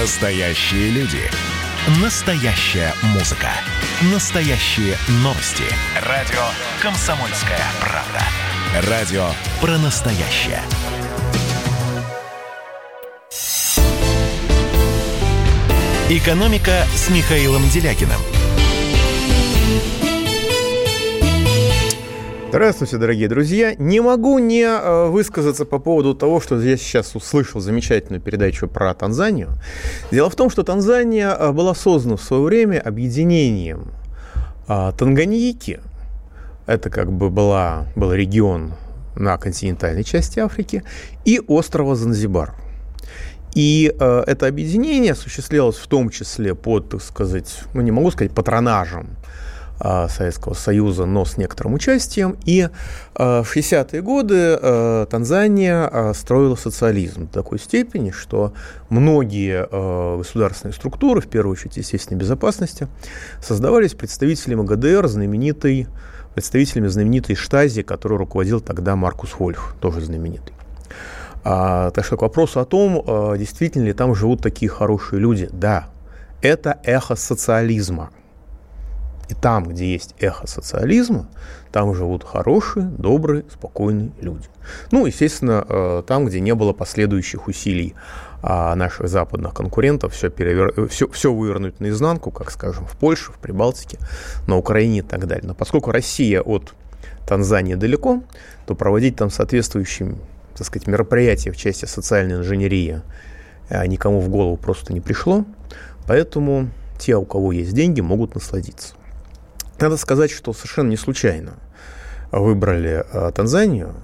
Настоящие люди. Настоящая музыка. Настоящие новости. Радио «Комсомольская правда». Радио про настоящее. «Экономика» с Михаилом Делякиным. Здравствуйте, дорогие друзья. Не могу не э, высказаться по поводу того, что я сейчас услышал замечательную передачу про Танзанию. Дело в том, что Танзания э, была создана в свое время объединением э, Танганьики. Это как бы была, был регион на континентальной части Африки и острова Занзибар. И э, это объединение осуществлялось в том числе под, так сказать, ну не могу сказать патронажем Советского Союза, но с некоторым участием. И э, в 60-е годы э, Танзания строила социализм до такой степени, что многие государственные структуры, в первую очередь, естественной безопасности, создавались представителями ГДР, знаменитой, представителями знаменитой Штази, которой руководил тогда Маркус Вольф, тоже знаменитый. А, так что к вопросу о том, а, действительно ли там живут такие хорошие люди, да, это эхо социализма. И там, где есть эхо социализма, там живут хорошие, добрые, спокойные люди. Ну, естественно, а, там, где не было последующих усилий а, наших западных конкурентов все, перевер... все, все вывернуть наизнанку, как, скажем, в Польше, в Прибалтике, на Украине и так далее. Но поскольку Россия от Танзании далеко, то проводить там соответствующим так сказать, мероприятие в части социальной инженерии а никому в голову просто не пришло. Поэтому те, у кого есть деньги, могут насладиться. Надо сказать, что совершенно не случайно выбрали а, Танзанию.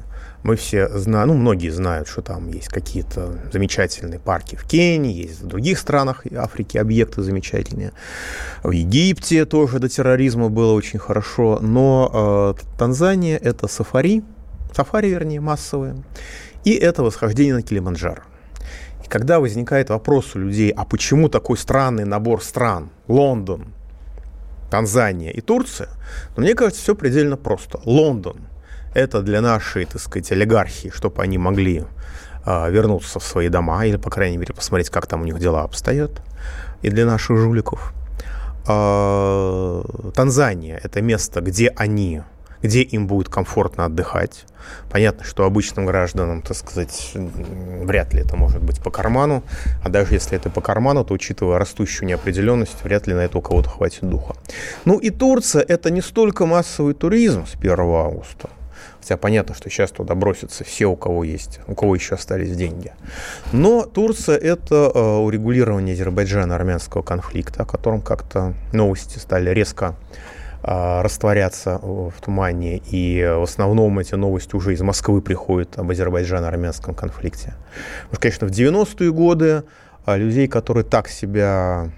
Мы все знаем, ну, многие знают, что там есть какие-то замечательные парки в Кении, есть в других странах Африки объекты замечательные. В Египте тоже до терроризма было очень хорошо. Но э, Танзания – это сафари, сафари, вернее, массовые, и это восхождение на Килиманджаро. И когда возникает вопрос у людей, а почему такой странный набор стран, Лондон, Танзания и Турция, но мне кажется, все предельно просто. Лондон – это для нашей, так сказать, олигархии, чтобы они могли э, вернуться в свои дома или, по крайней мере, посмотреть, как там у них дела обстоят, и для наших жуликов. Э, Танзания – это место, где они где им будет комфортно отдыхать. Понятно, что обычным гражданам, так сказать, вряд ли это может быть по карману, а даже если это по карману, то, учитывая растущую неопределенность, вряд ли на это у кого-то хватит духа. Ну и Турция – это не столько массовый туризм с 1 августа, Хотя понятно, что сейчас туда бросятся все, у кого есть, у кого еще остались деньги. Но Турция – это э, урегулирование Азербайджана-армянского конфликта, о котором как-то новости стали резко растворяться в тумане. И в основном эти новости уже из Москвы приходят об Азербайджано-армянском конфликте. Потому что, конечно, в 90-е годы а, людей, которые так себя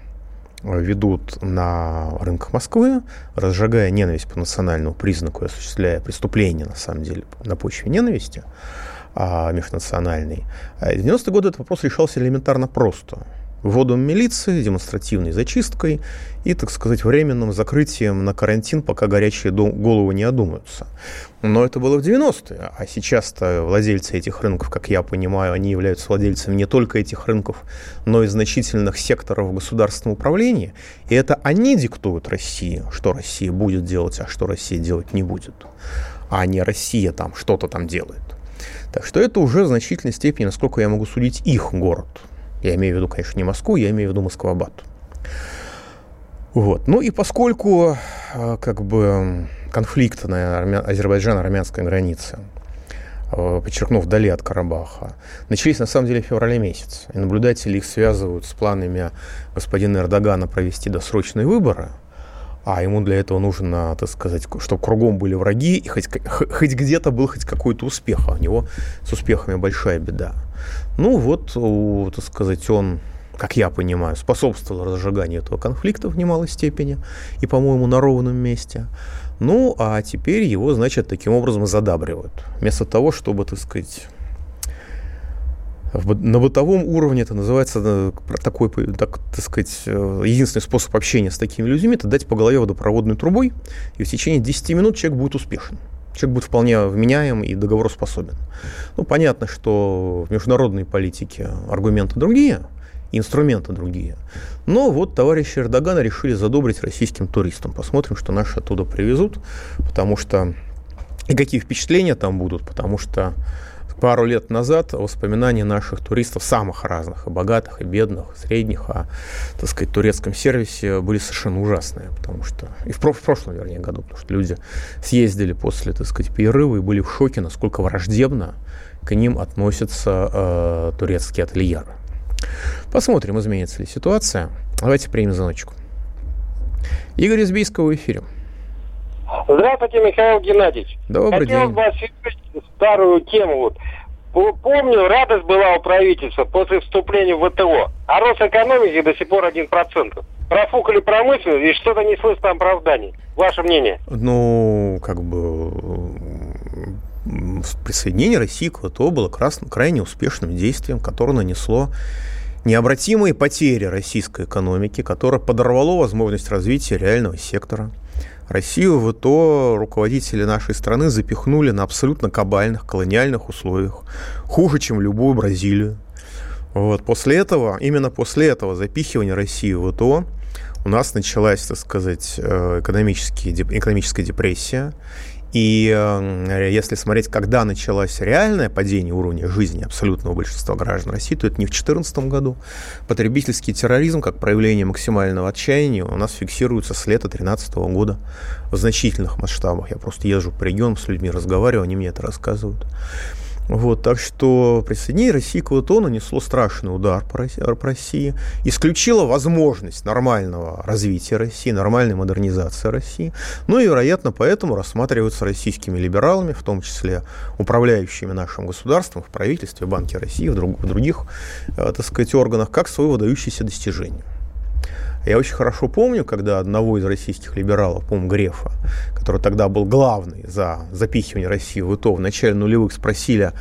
а, ведут на рынках Москвы, разжигая ненависть по национальному признаку и осуществляя преступления, на самом деле, на почве ненависти межнациональной. В 90-е годы этот вопрос решался элементарно просто – вводом милиции, демонстративной зачисткой и, так сказать, временным закрытием на карантин, пока горячие головы не одумаются. Но это было в 90-е, а сейчас-то владельцы этих рынков, как я понимаю, они являются владельцами не только этих рынков, но и значительных секторов государственного управления, и это они диктуют России, что Россия будет делать, а что Россия делать не будет, а не Россия там что-то там делает. Так что это уже в значительной степени, насколько я могу судить, их город – я имею в виду, конечно, не Москву, я имею в виду Москва-Бат. Вот. Ну и поскольку э, как бы конфликт на армя... Азербайджан-армянской границе, э, подчеркнув, вдали от Карабаха, начались на самом деле в феврале месяце. И наблюдатели их связывают с планами господина Эрдогана провести досрочные выборы, а ему для этого нужно, так сказать, чтобы кругом были враги, и хоть, хоть где-то был хоть какой-то успех, а у него с успехами большая беда. Ну вот, так сказать, он как я понимаю, способствовал разжиганию этого конфликта в немалой степени и, по-моему, на ровном месте. Ну, а теперь его, значит, таким образом задабривают. Вместо того, чтобы, так сказать, на бытовом уровне это называется э, такой, так, так сказать, э, единственный способ общения с такими людьми – это дать по голове водопроводной трубой, и в течение 10 минут человек будет успешен человек будет вполне вменяем и договороспособен. Ну, понятно, что в международной политике аргументы другие, инструменты другие. Но вот товарищи Эрдогана решили задобрить российским туристам. Посмотрим, что наши оттуда привезут, потому что и какие впечатления там будут, потому что пару лет назад воспоминания наших туристов, самых разных, и богатых, и бедных, средних, о, так сказать, турецком сервисе были совершенно ужасные, потому что, и в, в прошлом, вернее, году, потому что люди съездили после, так сказать, перерыва и были в шоке, насколько враждебно к ним относятся э, турецкие ательеры. Посмотрим, изменится ли ситуация. Давайте примем звоночку. Игорь из в эфире. Здравствуйте, Михаил Геннадьевич. Добрый Хотел день. бы осветить старую тему. Вот. Помню, радость была у правительства после вступления в ВТО, а рост экономики до сих пор 1%. Профукали промышленность и что-то не слышно там оправданий. Ваше мнение? Ну, как бы присоединение России к ВТО было крайне успешным действием, которое нанесло необратимые потери российской экономики, которое подорвало возможность развития реального сектора. Россию в ВТО руководители нашей страны запихнули на абсолютно кабальных колониальных условиях, хуже, чем любую Бразилию. Вот. После этого, именно после этого запихивания России в ВТО у нас началась, так сказать, э, экономическая депрессия, и э, если смотреть, когда началось реальное падение уровня жизни абсолютного большинства граждан России, то это не в 2014 году. Потребительский терроризм, как проявление максимального отчаяния, у нас фиксируется с лета 2013 года в значительных масштабах. Я просто езжу по регионам с людьми, разговариваю, они мне это рассказывают. Вот, так что присоединение России к ВТО нанесло страшный удар по России, исключило возможность нормального развития России, нормальной модернизации России. Ну и, вероятно, поэтому рассматриваются российскими либералами, в том числе управляющими нашим государством, в правительстве, Банке России, в, друг, в других, э, так сказать, органах, как свое выдающееся достижение. Я очень хорошо помню, когда одного из российских либералов, по Грефа, который тогда был главный за запихивание России в ИТО, в начале нулевых спросили,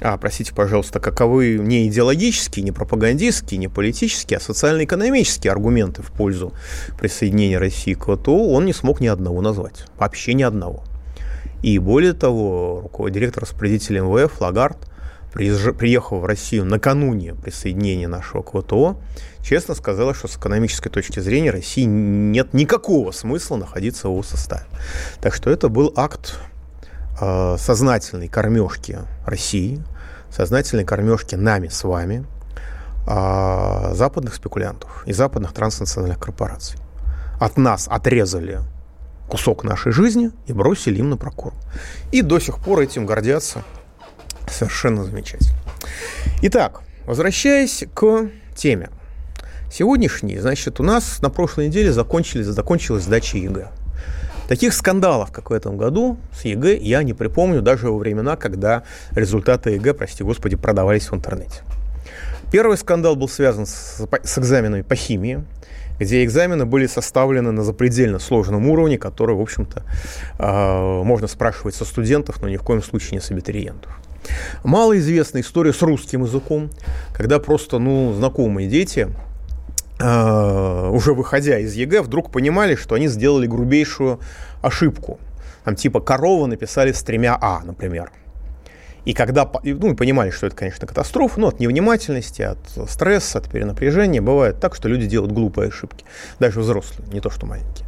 а, простите, пожалуйста, каковы не идеологические, не пропагандистские, не политические, а социально-экономические аргументы в пользу присоединения России к ВТО, он не смог ни одного назвать. Вообще ни одного. И более того, руководитель директор распорядителя МВФ Лагард приехал в Россию накануне присоединения нашего к ВТО, честно сказала, что с экономической точки зрения России нет никакого смысла находиться в составе. Так что это был акт э, сознательной кормежки России, сознательной кормежки нами с вами, э, западных спекулянтов и западных транснациональных корпораций. От нас отрезали кусок нашей жизни и бросили им на прокорм. И до сих пор этим гордятся Совершенно замечательно. Итак, возвращаясь к теме. Сегодняшний, значит, у нас на прошлой неделе закончились, закончилась сдача ЕГЭ. Таких скандалов, как в этом году, с ЕГЭ я не припомню даже во времена, когда результаты ЕГЭ, прости господи, продавались в интернете. Первый скандал был связан с, с экзаменами по химии, где экзамены были составлены на запредельно сложном уровне, который, в общем-то, э, можно спрашивать со студентов, но ни в коем случае не с абитуриентов. Малоизвестная история с русским языком, когда просто, ну, знакомые дети, э, уже выходя из ЕГЭ, вдруг понимали, что они сделали грубейшую ошибку. Там типа корова написали с тремя А, например. И когда, ну, понимали, что это, конечно, катастрофа, но от невнимательности, от стресса, от перенапряжения бывает так, что люди делают глупые ошибки, даже взрослые, не то что маленькие.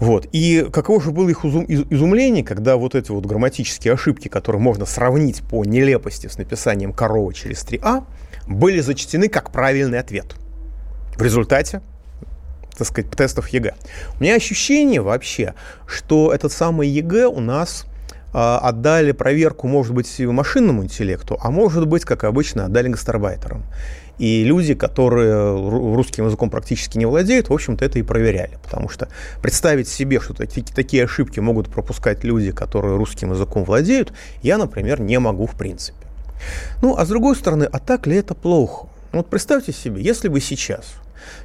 Вот. И каково же было их изумление, когда вот эти вот грамматические ошибки, которые можно сравнить по нелепости с написанием корова через 3А, были зачтены как правильный ответ. В результате так сказать, тестов ЕГЭ. У меня ощущение вообще, что этот самый ЕГЭ у нас э, отдали проверку, может быть, машинному интеллекту, а может быть, как обычно, отдали гастарбайтерам. И люди, которые русским языком практически не владеют, в общем-то, это и проверяли. Потому что представить себе, что такие, ошибки могут пропускать люди, которые русским языком владеют, я, например, не могу в принципе. Ну, а с другой стороны, а так ли это плохо? Вот представьте себе, если бы сейчас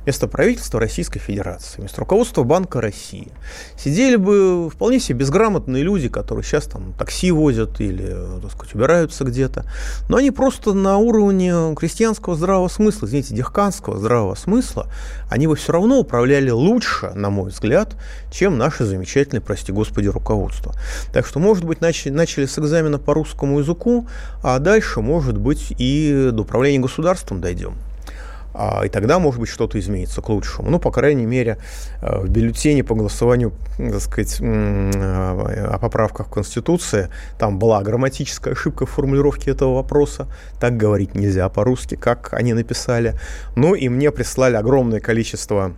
вместо правительства Российской Федерации, вместо руководства Банка России, сидели бы вполне себе безграмотные люди, которые сейчас там такси возят или, так сказать, убираются где-то, но они просто на уровне крестьянского здравого смысла, извините, дехканского здравого смысла, они бы все равно управляли лучше, на мой взгляд, чем наше замечательное, прости господи, руководство. Так что, может быть, начали, начали с экзамена по русскому языку, а дальше, может быть, и до управления государством дойдем. А, и тогда, может быть, что-то изменится к лучшему. Ну, по крайней мере, э, в бюллетене по голосованию, так сказать, о поправках в Конституции, там была грамматическая ошибка в формулировке этого вопроса. Так говорить нельзя по-русски, как они написали. Ну, и мне прислали огромное количество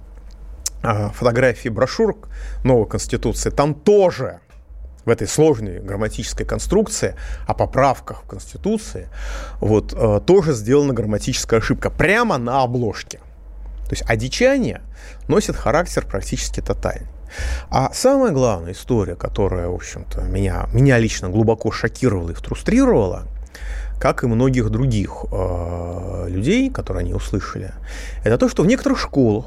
а, фотографий брошюрок новой Конституции. Там тоже в этой сложной грамматической конструкции о поправках в Конституции вот, э, тоже сделана грамматическая ошибка прямо на обложке. То есть одичание носит характер практически тотальный. А самая главная история, которая, в общем-то, меня, меня лично глубоко шокировала и фрустрировала, как и многих других э, людей, которые они услышали, это то, что в некоторых школах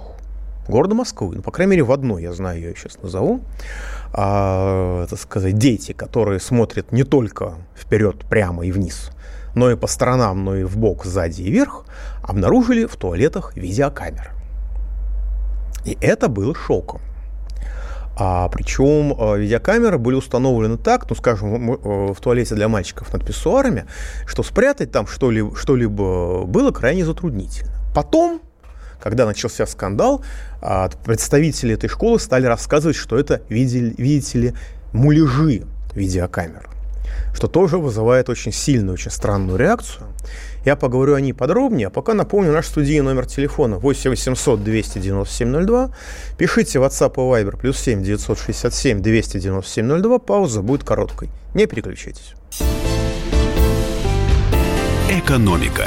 города Москвы, ну, по крайней мере, в одной, я знаю, ее сейчас назову, а, так сказать, дети, которые смотрят не только вперед, прямо и вниз, но и по сторонам, но и в бок, сзади и вверх, обнаружили в туалетах видеокамеры. И это было шоком. А, причем а, видеокамеры были установлены так, ну, скажем, в туалете для мальчиков над писсуарами, что спрятать там что-либо, что-либо было крайне затруднительно. Потом когда начался скандал, а, представители этой школы стали рассказывать, что это, видите ли, муляжи видеокамер, что тоже вызывает очень сильную, очень странную реакцию. Я поговорю о ней подробнее, а пока напомню наш студийный номер телефона 8 800 297 02. Пишите WhatsApp и Viber плюс 7 967 297 02. Пауза будет короткой. Не переключайтесь. Экономика.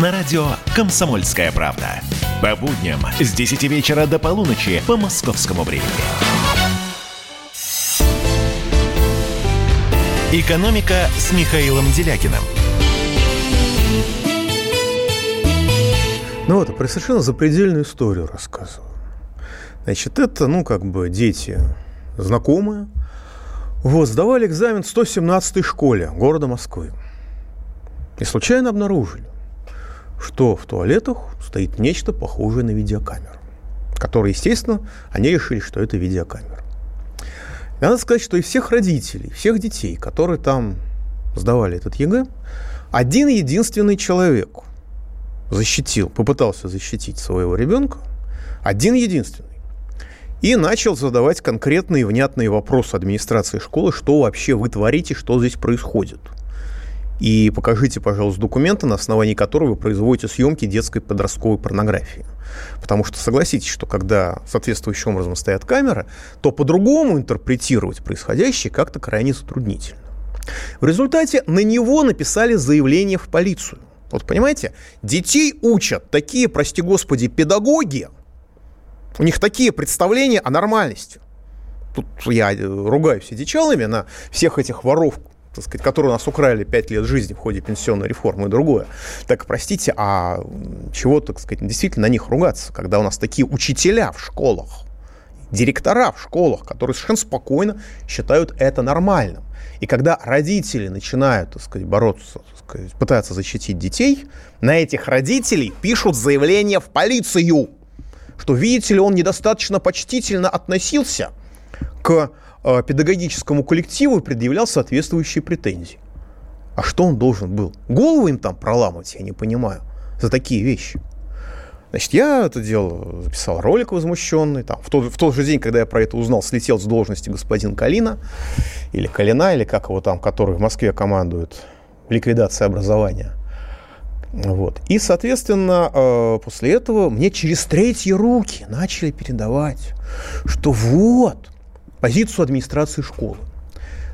На радио «Комсомольская правда». По будням с 10 вечера до полуночи по московскому времени. «Экономика» с Михаилом Делякиным. Ну вот, про совершенно запредельную историю рассказываю. Значит, это, ну, как бы дети знакомые. Вот, сдавали экзамен в 117-й школе города Москвы. И случайно обнаружили, что в туалетах стоит нечто похожее на видеокамеру, которые, естественно, они решили, что это видеокамера. И надо сказать, что и всех родителей, всех детей, которые там сдавали этот ЕГЭ, один единственный человек защитил, попытался защитить своего ребенка, один единственный, и начал задавать конкретные внятные вопросы администрации школы, что вообще вы творите, что здесь происходит – и покажите, пожалуйста, документы, на основании которых вы производите съемки детской подростковой порнографии. Потому что согласитесь, что когда соответствующим образом стоят камеры, то по-другому интерпретировать происходящее как-то крайне затруднительно. В результате на него написали заявление в полицию. Вот понимаете, детей учат такие, прости господи, педагоги, у них такие представления о нормальности. Тут я ругаюсь одичалами на всех этих воров, так сказать, которые у нас украли 5 лет жизни в ходе пенсионной реформы и другое. Так, простите, а чего, так сказать, действительно на них ругаться, когда у нас такие учителя в школах, директора в школах, которые совершенно спокойно считают это нормальным. И когда родители начинают, так сказать, бороться, так сказать, пытаться защитить детей, на этих родителей пишут заявление в полицию, что, видите ли, он недостаточно почтительно относился к педагогическому коллективу предъявлял соответствующие претензии. А что он должен был? Голову им там проламывать, я не понимаю, за такие вещи. Значит, я это дело записал ролик возмущенный. Там, в, тот, в тот же день, когда я про это узнал, слетел с должности господин Калина, или Калина, или как его там, который в Москве командует ликвидацией образования. Вот. И, соответственно, э, после этого мне через третьи руки начали передавать, что вот, позицию администрации школы.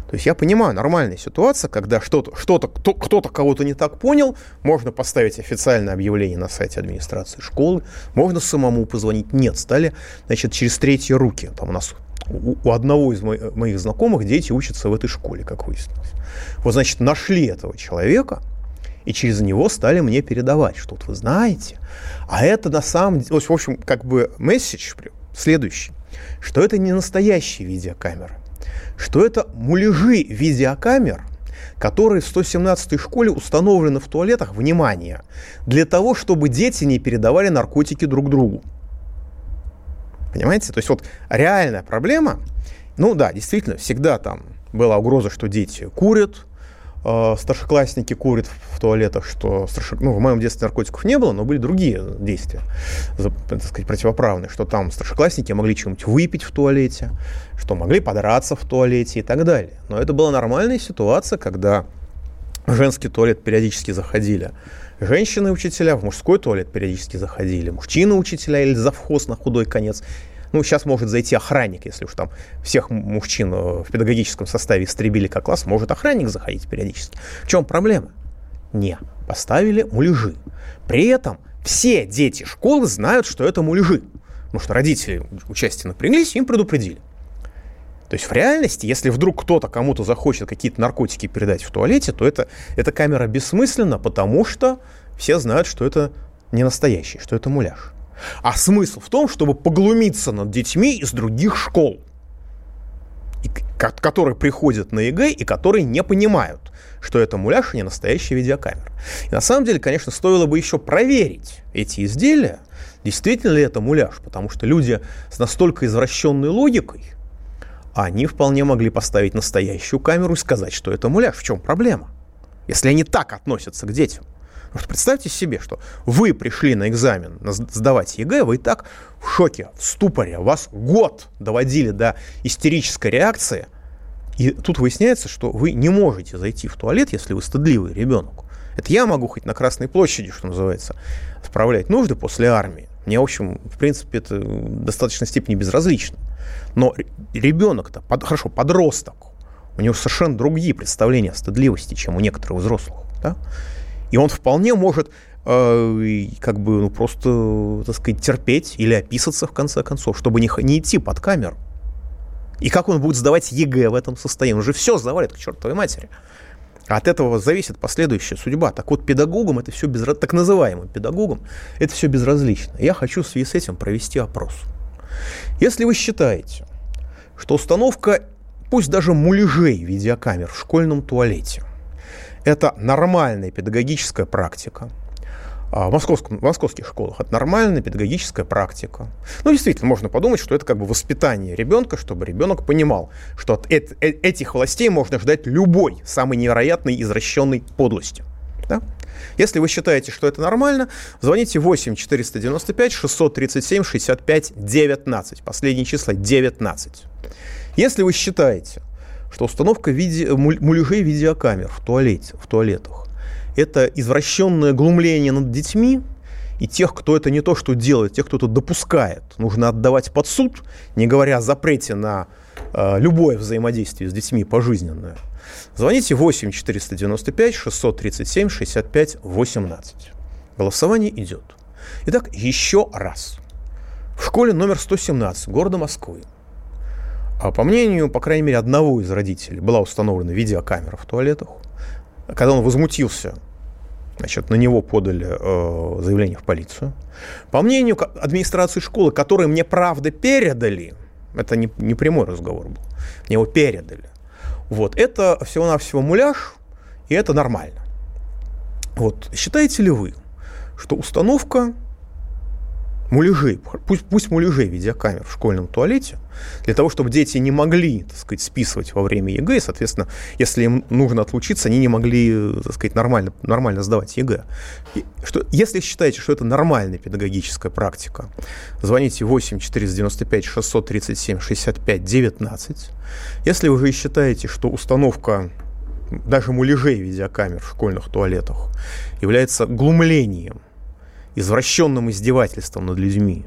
То есть я понимаю, нормальная ситуация, когда что-то, что-то, кто, кто-то кого-то не так понял, можно поставить официальное объявление на сайте администрации школы, можно самому позвонить. Нет, стали, значит, через третьи руки. Там у нас у, у одного из моих, моих знакомых дети учатся в этой школе, как выяснилось. Вот, значит, нашли этого человека, И через него стали мне передавать, что вот вы знаете, а это на самом деле, в общем, как бы месседж следующий, что это не настоящие видеокамеры, что это муляжи видеокамер, которые в 117-й школе установлены в туалетах, внимание, для того, чтобы дети не передавали наркотики друг другу. Понимаете? То есть вот реальная проблема, ну да, действительно, всегда там была угроза, что дети курят, старшеклассники курят в туалетах, что старше... ну, в моем детстве наркотиков не было, но были другие действия, так сказать, противоправные, что там старшеклассники могли чем-нибудь выпить в туалете, что могли подраться в туалете и так далее. Но это была нормальная ситуация, когда в женский туалет периодически заходили женщины-учителя, в мужской туалет периодически заходили мужчины-учителя или завхоз на худой конец. Ну, сейчас может зайти охранник, если уж там всех мужчин э, в педагогическом составе истребили как класс, может охранник заходить периодически. В чем проблема? Не, поставили муляжи. При этом все дети школы знают, что это муляжи. Потому что родители участия напряглись, им предупредили. То есть в реальности, если вдруг кто-то кому-то захочет какие-то наркотики передать в туалете, то это, эта камера бессмысленна, потому что все знают, что это не настоящий, что это муляж. А смысл в том, чтобы поглумиться над детьми из других школ, которые приходят на ЕГЭ и которые не понимают, что это муляж, а не настоящая видеокамера. И на самом деле, конечно, стоило бы еще проверить эти изделия, действительно ли это муляж, потому что люди с настолько извращенной логикой, они вполне могли поставить настоящую камеру и сказать, что это муляж. В чем проблема? Если они так относятся к детям. Что представьте себе, что вы пришли на экзамен сдавать ЕГЭ, вы и так в шоке, в ступоре, вас год доводили до истерической реакции, и тут выясняется, что вы не можете зайти в туалет, если вы стыдливый ребенок. Это я могу хоть на Красной площади, что называется, справлять нужды после армии. Мне, в общем, в принципе, это в достаточной степени безразлично. Но ребенок-то, под, хорошо, подросток, у него совершенно другие представления о стыдливости, чем у некоторых взрослых. Да? И он вполне может э, как бы ну, просто, так сказать, терпеть или описаться в конце концов, чтобы не, не идти под камеру. И как он будет сдавать ЕГЭ в этом состоянии? Он же все завалит к чертовой матери. От этого зависит последующая судьба. Так вот, педагогам это все безразлично, так называемым педагогам это все безразлично. Я хочу в связи с этим провести опрос. Если вы считаете, что установка, пусть даже муляжей видеокамер в школьном туалете, это нормальная педагогическая практика, а, в, московском, в московских школах это нормальная педагогическая практика. Ну, действительно, можно подумать, что это как бы воспитание ребенка, чтобы ребенок понимал, что от э- э- этих властей можно ждать любой самой невероятной извращенной подлости. Да? Если вы считаете, что это нормально, звоните 8 495 637 65 19. Последние числа 19. Если вы считаете, что установка виде, муляжей видеокамер в, туалете, в туалетах это извращенное глумление над детьми, и тех, кто это не то что делает, тех, кто это допускает, нужно отдавать под суд, не говоря о запрете на э, любое взаимодействие с детьми пожизненное. Звоните 8 495 637 65 18. Голосование идет. Итак, еще раз. В школе номер 117 города Москвы, по мнению, по крайней мере, одного из родителей, была установлена видеокамера в туалетах. Когда он возмутился Значит, на него подали э, заявление в полицию. По мнению администрации школы, которые мне правда передали, это не, не прямой разговор был, мне его передали. Вот, это всего-навсего муляж, и это нормально. Вот, считаете ли вы, что установка муляжей, пусть, пусть муляжей видеокамер в школьном туалете, для того, чтобы дети не могли, так сказать, списывать во время ЕГЭ, и, соответственно, если им нужно отлучиться, они не могли, так сказать, нормально, нормально сдавать ЕГЭ. И что, если считаете, что это нормальная педагогическая практика, звоните 8 495 637 65 19. Если вы же считаете, что установка даже муляжей видеокамер в школьных туалетах является глумлением извращенным издевательством над людьми.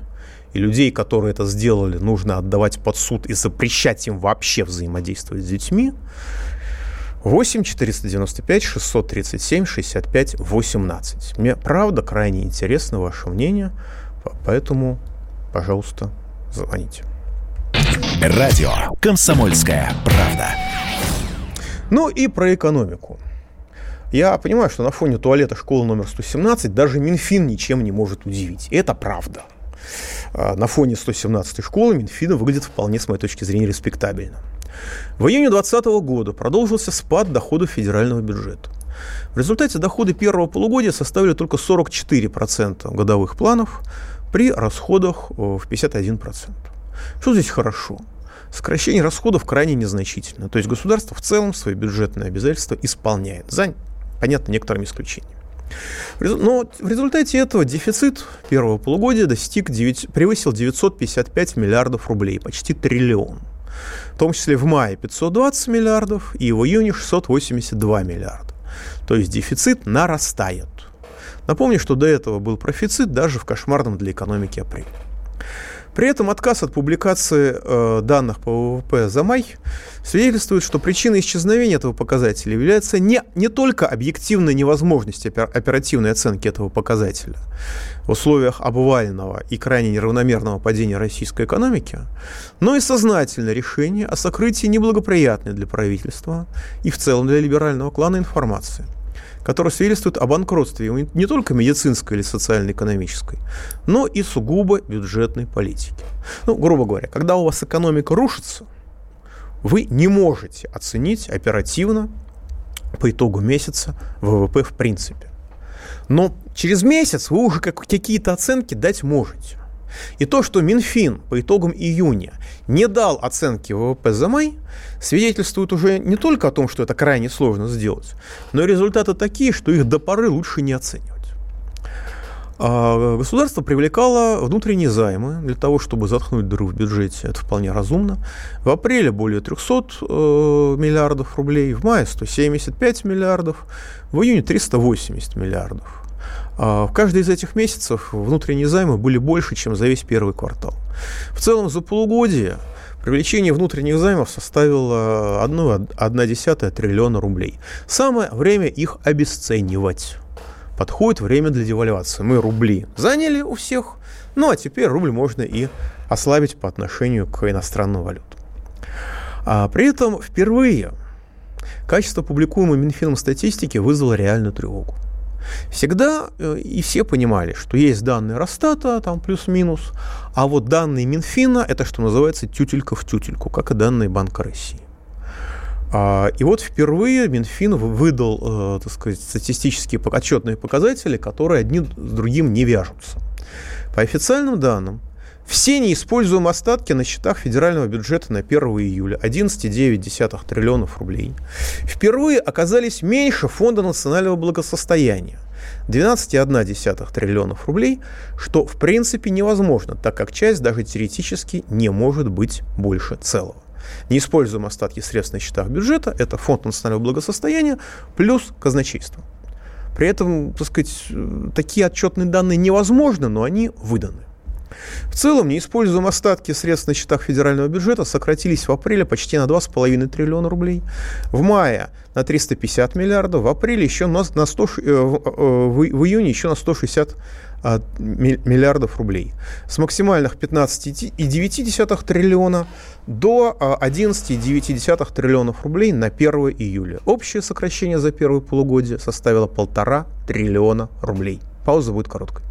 И людей, которые это сделали, нужно отдавать под суд и запрещать им вообще взаимодействовать с детьми. 8 495 637 65 18. Мне правда крайне интересно ваше мнение, поэтому, пожалуйста, звоните. Радио «Комсомольская правда». Ну и про экономику. Я понимаю, что на фоне туалета школы номер 117 даже Минфин ничем не может удивить. Это правда. А, на фоне 117 школы Минфина выглядит вполне, с моей точки зрения, респектабельно. В июне 2020 года продолжился спад доходов федерального бюджета. В результате доходы первого полугодия составили только 44% годовых планов при расходах в 51%. Что здесь хорошо? Сокращение расходов крайне незначительно. То есть государство в целом свои бюджетные обязательства исполняет. За, понятно, некоторыми исключениями. Но в результате этого дефицит первого полугодия достиг 9, превысил 955 миллиардов рублей, почти триллион. В том числе в мае 520 миллиардов и в июне 682 миллиарда. То есть дефицит нарастает. Напомню, что до этого был профицит даже в кошмарном для экономики апреле. При этом отказ от публикации э, данных по ВВП за май свидетельствует, что причиной исчезновения этого показателя является не, не только объективная невозможность оперативной оценки этого показателя в условиях обвального и крайне неравномерного падения российской экономики, но и сознательное решение о сокрытии неблагоприятной для правительства и в целом для либерального клана информации – которая свидетельствует о банкротстве не только медицинской или социально-экономической, но и сугубо бюджетной политики. Ну, грубо говоря, когда у вас экономика рушится, вы не можете оценить оперативно по итогу месяца ВВП в принципе. Но через месяц вы уже какие-то оценки дать можете. И то, что Минфин по итогам июня не дал оценки ВВП за май, свидетельствует уже не только о том, что это крайне сложно сделать, но и результаты такие, что их до поры лучше не оценивать. А государство привлекало внутренние займы для того, чтобы заткнуть дыру в бюджете. Это вполне разумно. В апреле более 300 э, миллиардов рублей, в мае 175 миллиардов, в июне 380 миллиардов. А в каждый из этих месяцев внутренние займы были больше, чем за весь первый квартал. В целом за полугодие привлечение внутренних займов составило 1,1 триллиона рублей. Самое время их обесценивать. Подходит время для девальвации. Мы рубли заняли у всех, ну а теперь рубль можно и ослабить по отношению к иностранным валютам. А при этом впервые качество публикуемой Минфином статистики вызвало реальную тревогу. Всегда э, и все понимали, что есть данные Росстата, там плюс-минус, а вот данные Минфина – это, что называется, тютелька в тютельку, как и данные Банка России. А, и вот впервые Минфин выдал, э, так сказать, статистические отчетные показатели, которые одни с другим не вяжутся. По официальным данным, все неиспользуемые остатки на счетах федерального бюджета на 1 июля 11,9 триллионов рублей впервые оказались меньше Фонда национального благосостояния 12,1 триллионов рублей, что в принципе невозможно, так как часть даже теоретически не может быть больше целого. Неиспользуемые остатки средств на счетах бюджета – это фонд национального благосостояния плюс казначейство. При этом, так сказать, такие отчетные данные невозможны, но они выданы. В целом, неиспользуемые остатки средств на счетах федерального бюджета сократились в апреле почти на 2,5 триллиона рублей, в мае на 350 миллиардов, в апреле еще на, на 100, э, в, в июне еще на 160 а, миллиардов рублей. С максимальных 15,9 триллиона до 11,9 а, триллионов рублей на 1 июля. Общее сокращение за первое полугодие составило полтора триллиона рублей. Пауза будет короткой.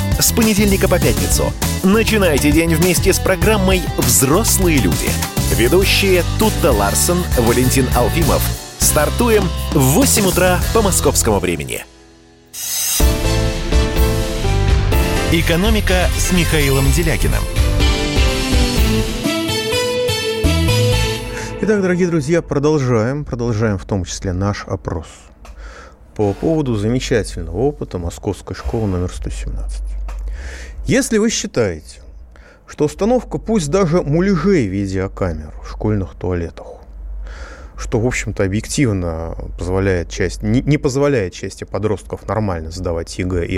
с понедельника по пятницу. Начинайте день вместе с программой «Взрослые люди». Ведущие Тутта Ларсон, Валентин Алфимов. Стартуем в 8 утра по московскому времени. «Экономика» с Михаилом Делякиным. Итак, дорогие друзья, продолжаем. Продолжаем в том числе наш опрос по поводу замечательного опыта Московской школы номер 117. Если вы считаете, что установка пусть даже муляжей видеокамер в школьных туалетах, что, в общем-то, объективно позволяет часть, не, не позволяет части подростков нормально сдавать ЕГЭ и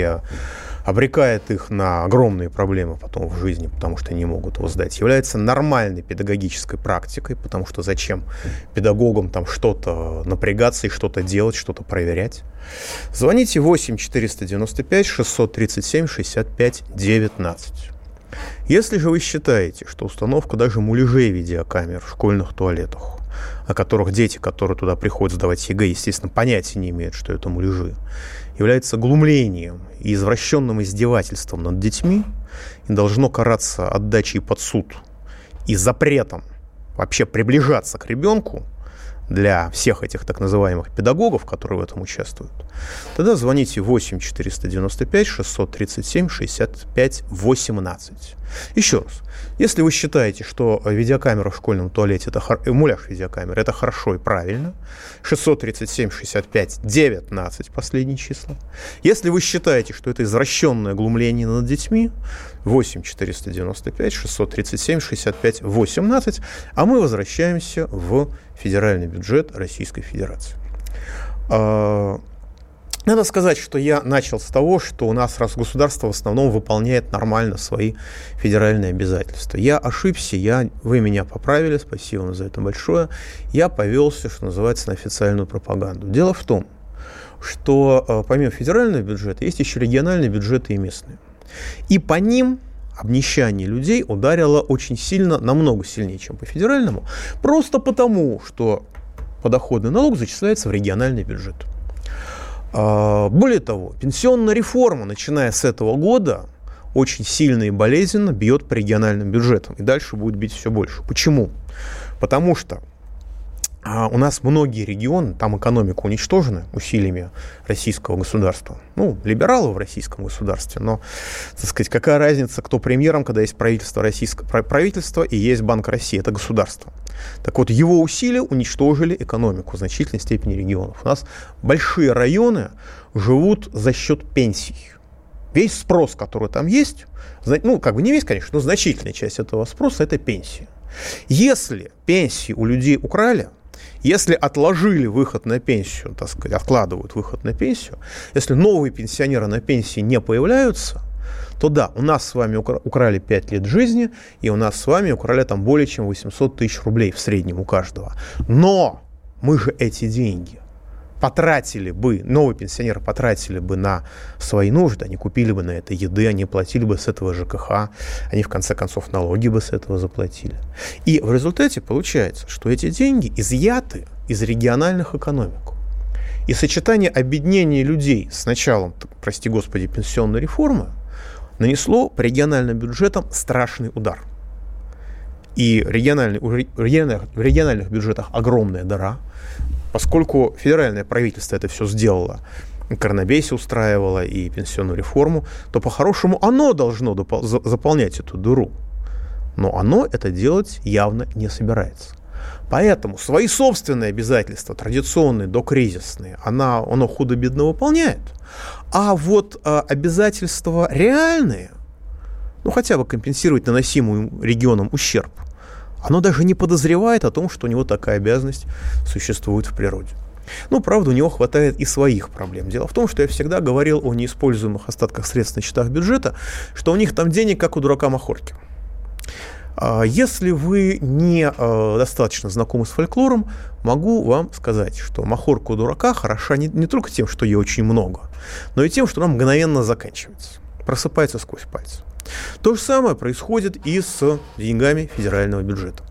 обрекает их на огромные проблемы потом в жизни, потому что не могут его сдать, является нормальной педагогической практикой, потому что зачем педагогам там что-то напрягаться и что-то делать, что-то проверять. Звоните 8 495 637 65 19. Если же вы считаете, что установка даже муляжей видеокамер в школьных туалетах, о которых дети, которые туда приходят сдавать ЕГЭ, естественно, понятия не имеют, что это муляжи, является глумлением и извращенным издевательством над детьми и должно караться отдачей под суд и запретом вообще приближаться к ребенку для всех этих так называемых педагогов, которые в этом участвуют, тогда звоните 8 495 637 65 18. Еще раз, если вы считаете, что видеокамера в школьном туалете, это хор... Муляж видеокамеры, это хорошо и правильно, 637, 65, 19 последние числа. Если вы считаете, что это извращенное глумление над детьми, 8 495, 637, 65, 18, а мы возвращаемся в федеральный бюджет Российской Федерации. А, надо сказать, что я начал с того, что у нас раз государство в основном выполняет нормально свои федеральные обязательства. Я ошибся, я, вы меня поправили, спасибо вам за это большое. Я повелся, что называется, на официальную пропаганду. Дело в том, что э, помимо федерального бюджета есть еще региональные бюджеты и местные. И по ним обнищание людей ударило очень сильно, намного сильнее, чем по федеральному, просто потому, что подоходный налог зачисляется в региональный бюджет. А, более того, пенсионная реформа, начиная с этого года, очень сильно и болезненно бьет по региональным бюджетам. И дальше будет бить все больше. Почему? Потому что а у нас многие регионы, там экономика уничтожена усилиями российского государства. Ну, либералы в российском государстве, но, так сказать, какая разница, кто премьером, когда есть правительство, российское, правительство и есть Банк России, это государство. Так вот, его усилия уничтожили экономику в значительной степени регионов. У нас большие районы живут за счет пенсий. Весь спрос, который там есть, ну, как бы не весь, конечно, но значительная часть этого спроса – это пенсии. Если пенсии у людей украли – если отложили выход на пенсию, так сказать, откладывают выход на пенсию, если новые пенсионеры на пенсии не появляются, то да, у нас с вами украли 5 лет жизни, и у нас с вами украли там более чем 800 тысяч рублей в среднем у каждого. Но мы же эти деньги потратили бы, новые пенсионеры потратили бы на свои нужды, они купили бы на это еды, они платили бы с этого ЖКХ, они в конце концов налоги бы с этого заплатили. И в результате получается, что эти деньги изъяты из региональных экономик. И сочетание объединения людей с началом, прости господи, пенсионной реформы нанесло по региональным бюджетам страшный удар. И региональный, в региональных бюджетах огромная дыра, поскольку федеральное правительство это все сделало, Коронабейси устраивало и пенсионную реформу, то по-хорошему оно должно заполнять эту дыру. Но оно это делать явно не собирается. Поэтому свои собственные обязательства, традиционные, докризисные, она, оно худо-бедно выполняет. А вот э, обязательства реальные, ну хотя бы компенсировать наносимый регионам ущерб, оно даже не подозревает о том, что у него такая обязанность существует в природе. Ну, правда, у него хватает и своих проблем. Дело в том, что я всегда говорил о неиспользуемых остатках средств на счетах бюджета, что у них там денег, как у дурака Махорки. А если вы не э, достаточно знакомы с фольклором, могу вам сказать, что махорка у дурака хороша не, не только тем, что ее очень много, но и тем, что она мгновенно заканчивается, просыпается сквозь пальцы. То же самое происходит и с деньгами федерального бюджета.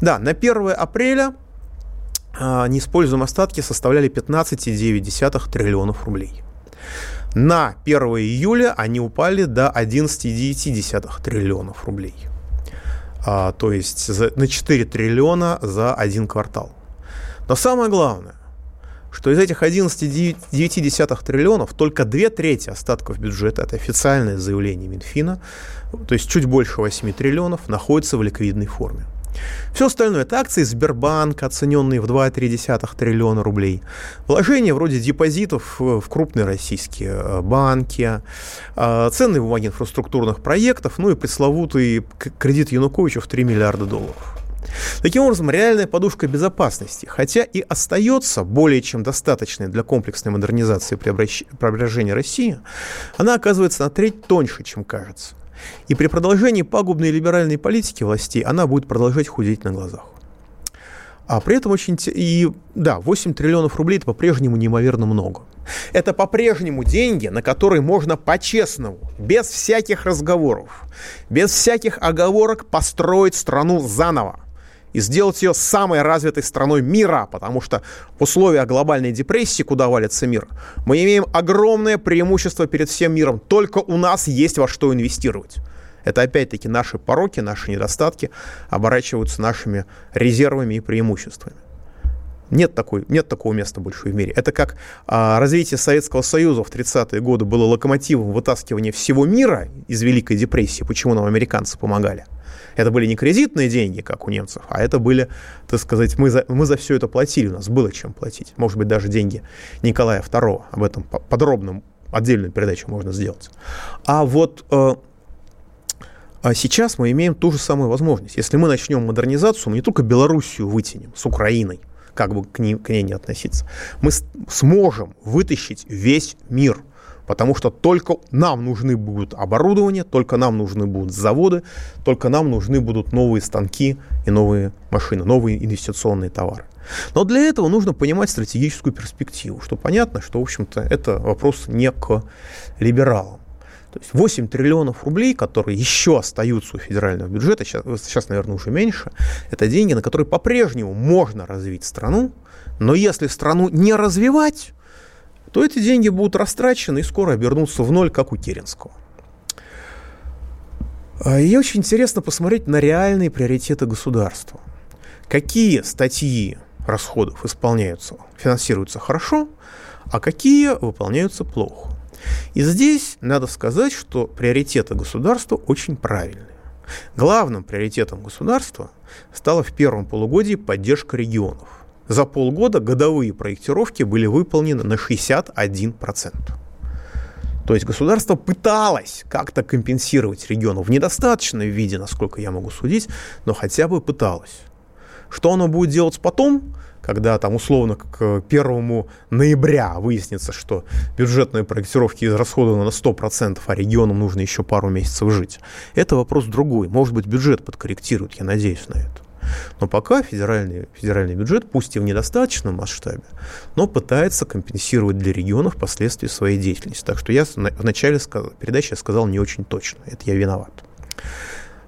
Да, на 1 апреля а, неиспользуемые остатки составляли 15,9 триллионов рублей. На 1 июля они упали до 11,9 триллионов рублей. А, то есть за, на 4 триллиона за один квартал. Но самое главное, что из этих 11,9 триллионов только две трети остатков бюджета, это официальное заявление Минфина, то есть чуть больше 8 триллионов, находится в ликвидной форме. Все остальное – это акции Сбербанка, оцененные в 2,3 триллиона рублей. Вложения вроде депозитов в крупные российские э, банки, э, ценные бумаги инфраструктурных проектов, ну и пресловутый кредит Януковича в 3 миллиарда долларов. Таким образом, реальная подушка безопасности, хотя и остается более чем достаточной для комплексной модернизации преображения России, она оказывается на треть тоньше, чем кажется. И при продолжении пагубной либеральной политики властей она будет продолжать худеть на глазах. А при этом очень... И да, 8 триллионов рублей – это по-прежнему неимоверно много. Это по-прежнему деньги, на которые можно по-честному, без всяких разговоров, без всяких оговорок построить страну заново и сделать ее самой развитой страной мира, потому что в условиях глобальной депрессии, куда валится мир, мы имеем огромное преимущество перед всем миром. Только у нас есть во что инвестировать. Это опять-таки наши пороки, наши недостатки оборачиваются нашими резервами и преимуществами. Нет, такой, нет такого места больше в мире. Это как а, развитие Советского Союза в 30-е годы было локомотивом вытаскивания всего мира из Великой депрессии. Почему нам американцы помогали? Это были не кредитные деньги, как у немцев, а это были, так сказать, мы за, мы за все это платили, у нас было чем платить. Может быть, даже деньги Николая II. Об этом подробно отдельную передачу можно сделать. А вот э, а сейчас мы имеем ту же самую возможность. Если мы начнем модернизацию, мы не только Белоруссию вытянем с Украиной, как бы к ней, к ней не относиться, мы сможем вытащить весь мир – Потому что только нам нужны будут оборудование, только нам нужны будут заводы, только нам нужны будут новые станки и новые машины, новые инвестиционные товары. Но для этого нужно понимать стратегическую перспективу, что понятно, что, в общем-то, это вопрос не к либералам. То есть 8 триллионов рублей, которые еще остаются у федерального бюджета, сейчас, сейчас, наверное, уже меньше, это деньги, на которые по-прежнему можно развить страну, но если страну не развивать, то эти деньги будут растрачены и скоро обернутся в ноль, как у Керенского. А, и очень интересно посмотреть на реальные приоритеты государства. Какие статьи расходов исполняются, финансируются хорошо, а какие выполняются плохо. И здесь надо сказать, что приоритеты государства очень правильные. Главным приоритетом государства стала в первом полугодии поддержка регионов – за полгода годовые проектировки были выполнены на 61%. То есть государство пыталось как-то компенсировать региону в недостаточном виде, насколько я могу судить, но хотя бы пыталось. Что оно будет делать потом, когда там условно к 1 ноября выяснится, что бюджетные проектировки израсходованы на 100%, а регионам нужно еще пару месяцев жить. Это вопрос другой. Может быть, бюджет подкорректирует, я надеюсь на это. Но пока федеральный, федеральный бюджет, пусть и в недостаточном масштабе, но пытается компенсировать для регионов последствия своей деятельности. Так что я в начале передачи сказал не очень точно. Это я виноват.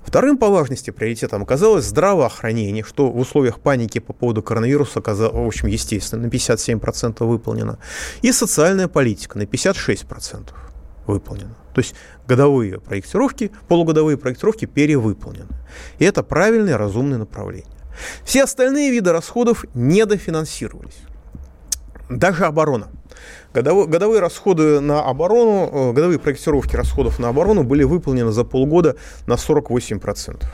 Вторым по важности приоритетом оказалось здравоохранение, что в условиях паники по поводу коронавируса оказалось, в общем, естественно, на 57% выполнено. И социальная политика на 56% выполнено. То есть годовые проектировки, полугодовые проектировки перевыполнены. И это правильное, разумное направление. Все остальные виды расходов недофинансировались. Даже оборона. Годовые, расходы на оборону, э, годовые проектировки расходов на оборону были выполнены за полгода на 48%.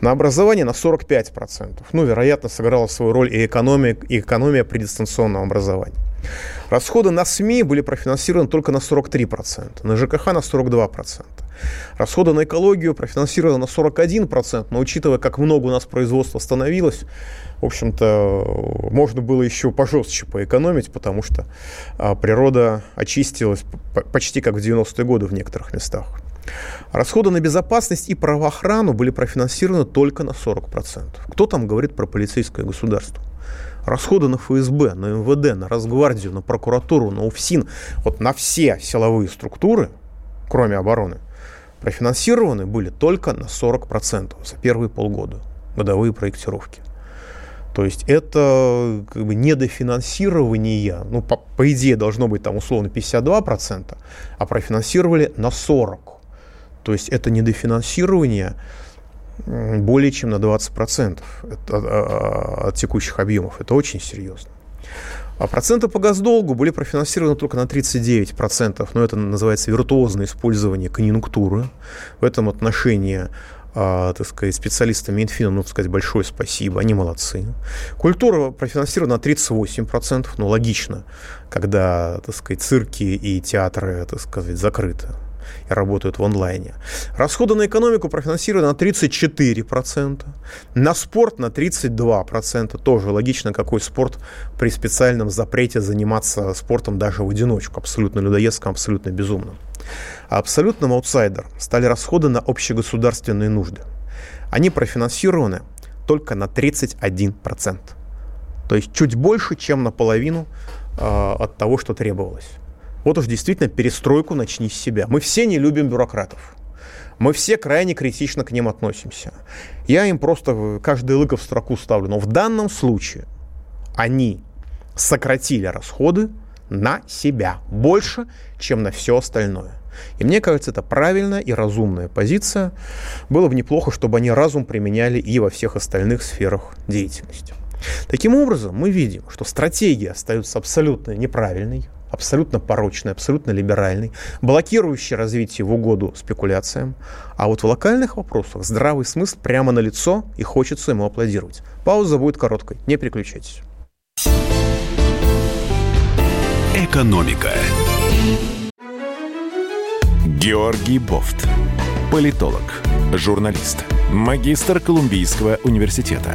На образование на 45%. Ну, вероятно, сыграла свою роль и экономия, и экономия при дистанционном образовании. Расходы на СМИ были профинансированы только на 43%, на ЖКХ на 42%. Расходы на экологию профинансированы на 41%, но учитывая, как много у нас производства становилось, в общем-то, можно было еще пожестче поэкономить, потому что а, природа очистилась почти как в 90-е годы в некоторых местах. Расходы на безопасность и правоохрану были профинансированы только на 40%. Кто там говорит про полицейское государство? расходы на ФСБ, на МВД, на Росгвардию, на прокуратуру, на УФСИН, вот на все силовые структуры, кроме обороны, профинансированы были только на 40% за первые полгода годовые проектировки. То есть это как бы недофинансирование, ну, по, по идее, должно быть там условно 52%, а профинансировали на 40%. То есть это недофинансирование более чем на 20% от, от, от текущих объемов. Это очень серьезно. А проценты по госдолгу были профинансированы только на 39%, но это называется виртуозное использование конъюнктуры. В этом отношении а, так сказать, специалистам Минфина, ну, сказать, большое спасибо, они молодцы. Культура профинансирована на 38%, ну, логично, когда, так сказать, цирки и театры, так сказать, закрыты. И работают в онлайне. Расходы на экономику профинансированы на 34%, на спорт на 32%. Тоже логично, какой спорт при специальном запрете заниматься спортом даже в одиночку. Абсолютно людоедском, абсолютно безумным. А абсолютным аутсайдером стали расходы на общегосударственные нужды. Они профинансированы только на 31%. То есть чуть больше, чем наполовину э, от того, что требовалось. Вот уж действительно перестройку начни с себя. Мы все не любим бюрократов. Мы все крайне критично к ним относимся. Я им просто каждый лыко в строку ставлю. Но в данном случае они сократили расходы на себя больше, чем на все остальное. И мне кажется, это правильная и разумная позиция. Было бы неплохо, чтобы они разум применяли и во всех остальных сферах деятельности. Таким образом, мы видим, что стратегия остается абсолютно неправильной, абсолютно порочной, абсолютно либеральной, блокирующей развитие в угоду спекуляциям. А вот в локальных вопросах здравый смысл прямо на лицо и хочется ему аплодировать. Пауза будет короткой, не переключайтесь. Экономика. Георгий Бофт. Политолог, журналист, магистр Колумбийского университета,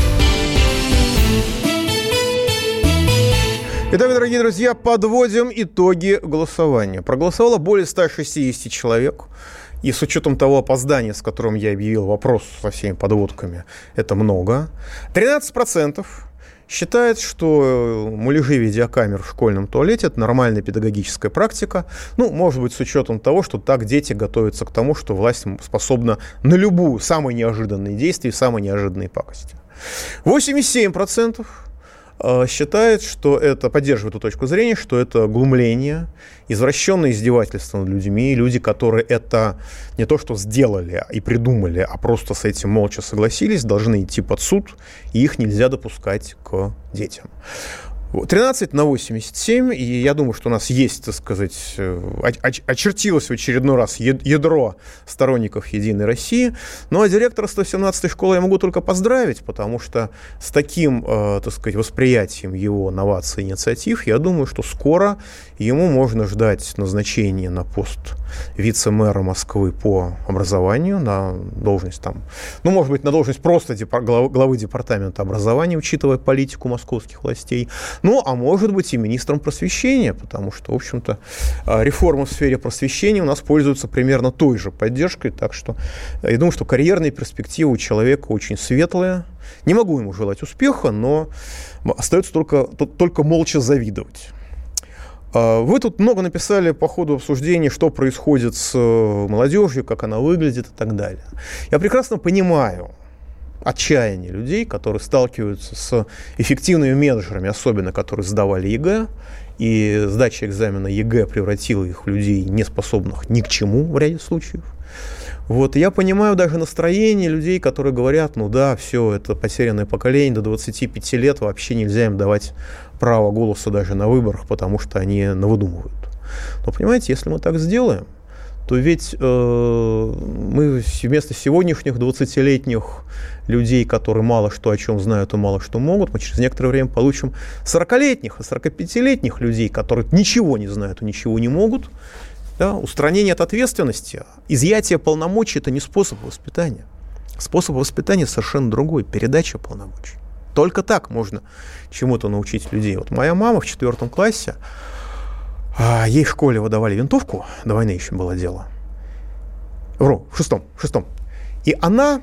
Итак, дорогие друзья, подводим итоги голосования. Проголосовало более 160 человек. И с учетом того опоздания, с которым я объявил вопрос со всеми подводками, это много. 13% считает, что муляжи видеокамер в школьном туалете – это нормальная педагогическая практика. Ну, может быть, с учетом того, что так дети готовятся к тому, что власть способна на любую, самые неожиданные действия, самые неожиданные пакости. 87% Э, считает, что это, поддерживает эту точку зрения, что это глумление, извращенное издевательство над людьми, люди, которые это не то что сделали и придумали, а просто с этим молча согласились, должны идти под суд, и их нельзя допускать к детям. 13 на 87, и я думаю, что у нас есть, так сказать, э, очертилось в очередной раз ядро сторонников «Единой России». Ну а директора 117-й школы я могу только поздравить, потому что с таким, э, так сказать, восприятием его новаций и инициатив, я думаю, что скоро ему можно ждать назначения на пост вице-мэра Москвы по образованию, на должность там, ну, может быть, на должность просто главы департамента образования, учитывая политику московских властей. Ну, а может быть и министром просвещения, потому что, в общем-то, а, реформа в сфере просвещения у нас пользуется примерно той же поддержкой, так что я думаю, что карьерные перспективы у человека очень светлые. Не могу ему желать успеха, но остается только, только молча завидовать. А, вы тут много написали по ходу обсуждения, что происходит с э, молодежью, как она выглядит и так далее. Я прекрасно понимаю, отчаяние людей, которые сталкиваются с эффективными менеджерами, особенно которые сдавали ЕГЭ, и сдача экзамена ЕГЭ превратила их в людей, неспособных ни к чему в ряде случаев. Вот, я понимаю даже настроение людей, которые говорят, ну да, все, это потерянное поколение, до 25 лет вообще нельзя им давать право голоса даже на выборах, потому что они навыдумывают. Но понимаете, если мы так сделаем, то ведь э, мы вместо сегодняшних 20-летних людей, которые мало что о чем знают и мало что могут, мы через некоторое время получим 40-летних и 45-летних людей, которые ничего не знают и ничего не могут. Да? Устранение от ответственности, изъятие полномочий – это не способ воспитания. Способ воспитания совершенно другой – передача полномочий. Только так можно чему-то научить людей. Вот моя мама в четвертом классе, а, ей в школе выдавали винтовку, до войны еще было дело. Вру, в шестом, в шестом. И она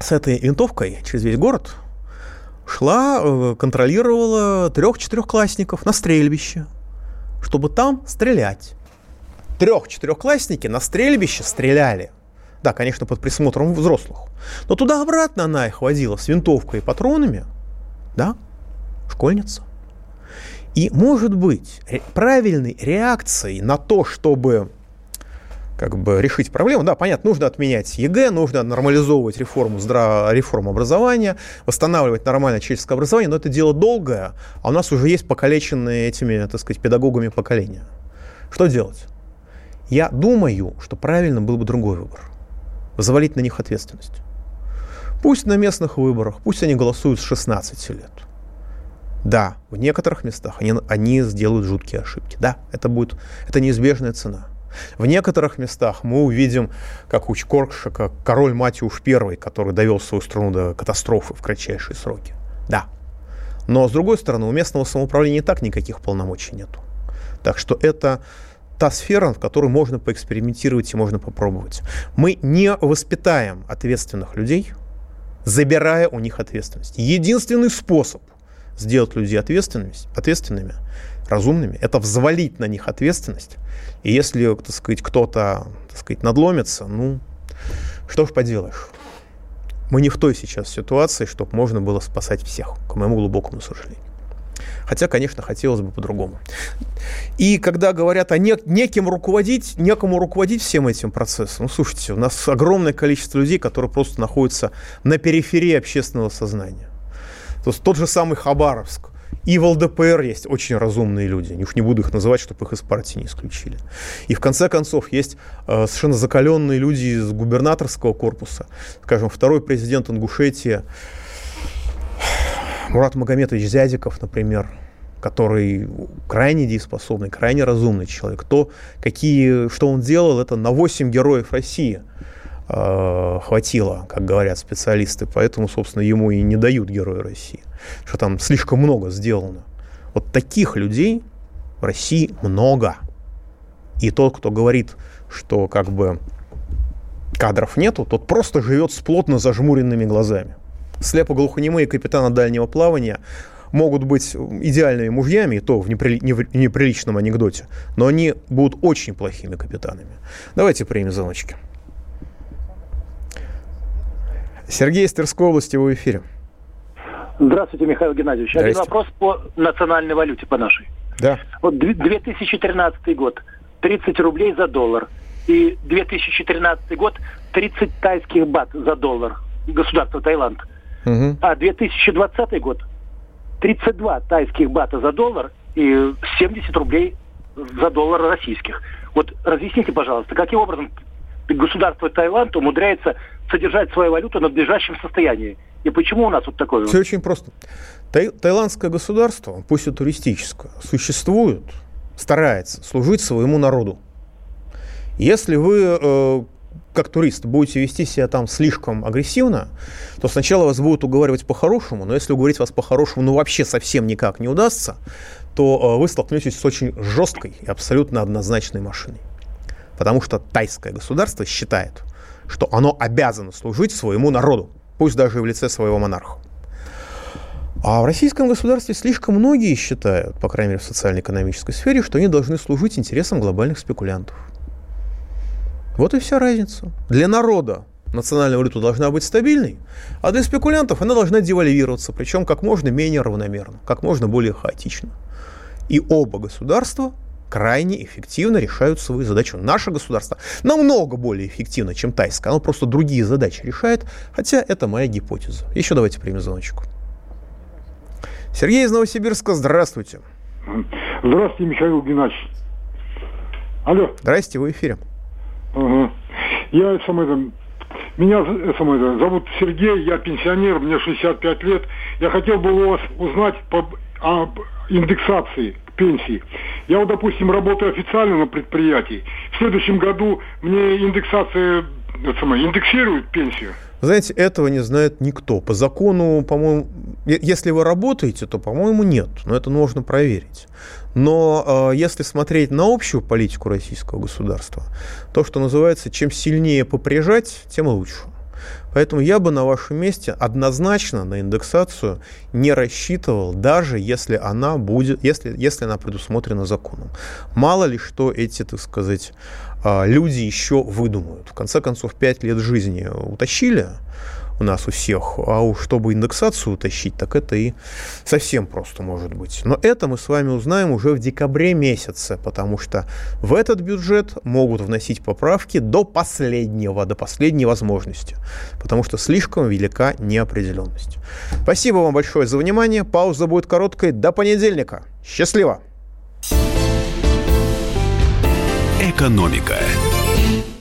с этой винтовкой через весь город шла, э, контролировала трех-четырехклассников на стрельбище, чтобы там стрелять. Трех-четырехклассники на стрельбище стреляли. Да, конечно, под присмотром взрослых. Но туда-обратно она их водила с винтовкой и патронами. Да, школьница. И, может быть, правильной реакцией на то, чтобы как бы решить проблему. Да, понятно, нужно отменять ЕГЭ, нужно нормализовывать реформу, здраво, реформу образования, восстанавливать нормальное человеческое образование, но это дело долгое, а у нас уже есть покалеченные этими, так сказать, педагогами поколения. Что делать? Я думаю, что правильно был бы другой выбор. Завалить на них ответственность. Пусть на местных выборах, пусть они голосуют с 16 лет. Да, в некоторых местах они, они сделают жуткие ошибки. Да, это будет, это неизбежная цена. В некоторых местах мы увидим, как у Коркша, король Матиуш I, который довел свою страну до катастрофы в кратчайшие сроки. Да. Но, с другой стороны, у местного самоуправления и так никаких полномочий нету. Так что это та сфера, в которой можно поэкспериментировать и можно попробовать. Мы не воспитаем ответственных людей, забирая у них ответственность. Единственный способ сделать людей ответственными, разумными, это взвалить на них ответственность. И если, так сказать, кто-то, так сказать, надломится, ну, что ж поделаешь. Мы не в той сейчас ситуации, чтобы можно было спасать всех, к моему глубокому сожалению. Хотя, конечно, хотелось бы по-другому. И когда говорят о не, неким руководить, некому руководить всем этим процессом, ну, слушайте, у нас огромное количество людей, которые просто находятся на периферии общественного сознания. То есть тот же самый Хабаровск, и в ЛДПР есть очень разумные люди. Уж не буду их называть, чтобы их из партии не исключили. И в конце концов есть э, совершенно закаленные люди из губернаторского корпуса. Скажем, второй президент Ингушетии Мурат Магометович Зязиков, например, который крайне дееспособный, крайне разумный человек. То, какие, что он делал, это на 8 героев России э, хватило, как говорят специалисты. Поэтому, собственно, ему и не дают Героя России. Что там слишком много сделано. Вот таких людей в России много. И тот, кто говорит, что как бы кадров нету, тот просто живет с плотно зажмуренными глазами слепо-глухонемые капитана дальнего плавания могут быть идеальными мужьями, и то в непри... неприличном анекдоте, но они будут очень плохими капитанами. Давайте примем звоночки. Сергей из Тверской области, в эфире. Здравствуйте, Михаил Геннадьевич. Один вопрос по национальной валюте, по нашей. Да. Вот 2013 год, 30 рублей за доллар. И 2014 год, 30 тайских бат за доллар. Государство Таиланд. Угу. А 2020 год 32 тайских бата за доллар и 70 рублей за доллар российских. Вот разъясните, пожалуйста, каким образом государство Таиланд умудряется содержать свою валюту на надлежащем состоянии? И почему у нас вот такое? Все очень просто. Тай- таиландское государство, пусть и туристическое, существует, старается служить своему народу. Если вы э, как турист будете вести себя там слишком агрессивно, то сначала вас будут уговаривать по-хорошему, но если уговорить вас по-хорошему, ну вообще совсем никак не удастся, то э, вы столкнетесь с очень жесткой и абсолютно однозначной машиной. Потому что тайское государство считает, что оно обязано служить своему народу, пусть даже и в лице своего монарха. А в российском государстве слишком многие считают, по крайней мере в социально-экономической сфере, что они должны служить интересам глобальных спекулянтов. Вот и вся разница. Для народа национальная валюта должна быть стабильной, а для спекулянтов она должна девальвироваться, причем как можно менее равномерно, как можно более хаотично. И оба государства крайне эффективно решают свою задачу. Наше государство намного более эффективно, чем тайское. Оно просто другие задачи решает, хотя это моя гипотеза. Еще давайте примем звоночку. Сергей из Новосибирска, здравствуйте. Здравствуйте, Михаил Геннадьевич. Алло. Здрасте, вы в эфире. Ага. Я самое, меня самое, зовут Сергей, я пенсионер, мне 65 лет. Я хотел бы у вас узнать по, об индексации пенсии. Я вот, допустим, работаю официально на предприятии. В следующем году мне индексация, самое, индексируют пенсию. Знаете, этого не знает никто. По закону, по-моему, если вы работаете, то, по-моему, нет. Но это нужно проверить. Но э, если смотреть на общую политику российского государства, то, что называется, чем сильнее попряжать, тем лучше. Поэтому я бы на вашем месте однозначно на индексацию не рассчитывал, даже если она будет, если, если она предусмотрена законом. Мало ли что эти, так сказать, а, люди еще выдумают. В конце концов, пять лет жизни утащили, у нас у всех. А уж чтобы индексацию утащить, так это и совсем просто может быть. Но это мы с вами узнаем уже в декабре месяце, потому что в этот бюджет могут вносить поправки до последнего, до последней возможности, потому что слишком велика неопределенность. Спасибо вам большое за внимание. Пауза будет короткой. До понедельника. Счастливо! Экономика.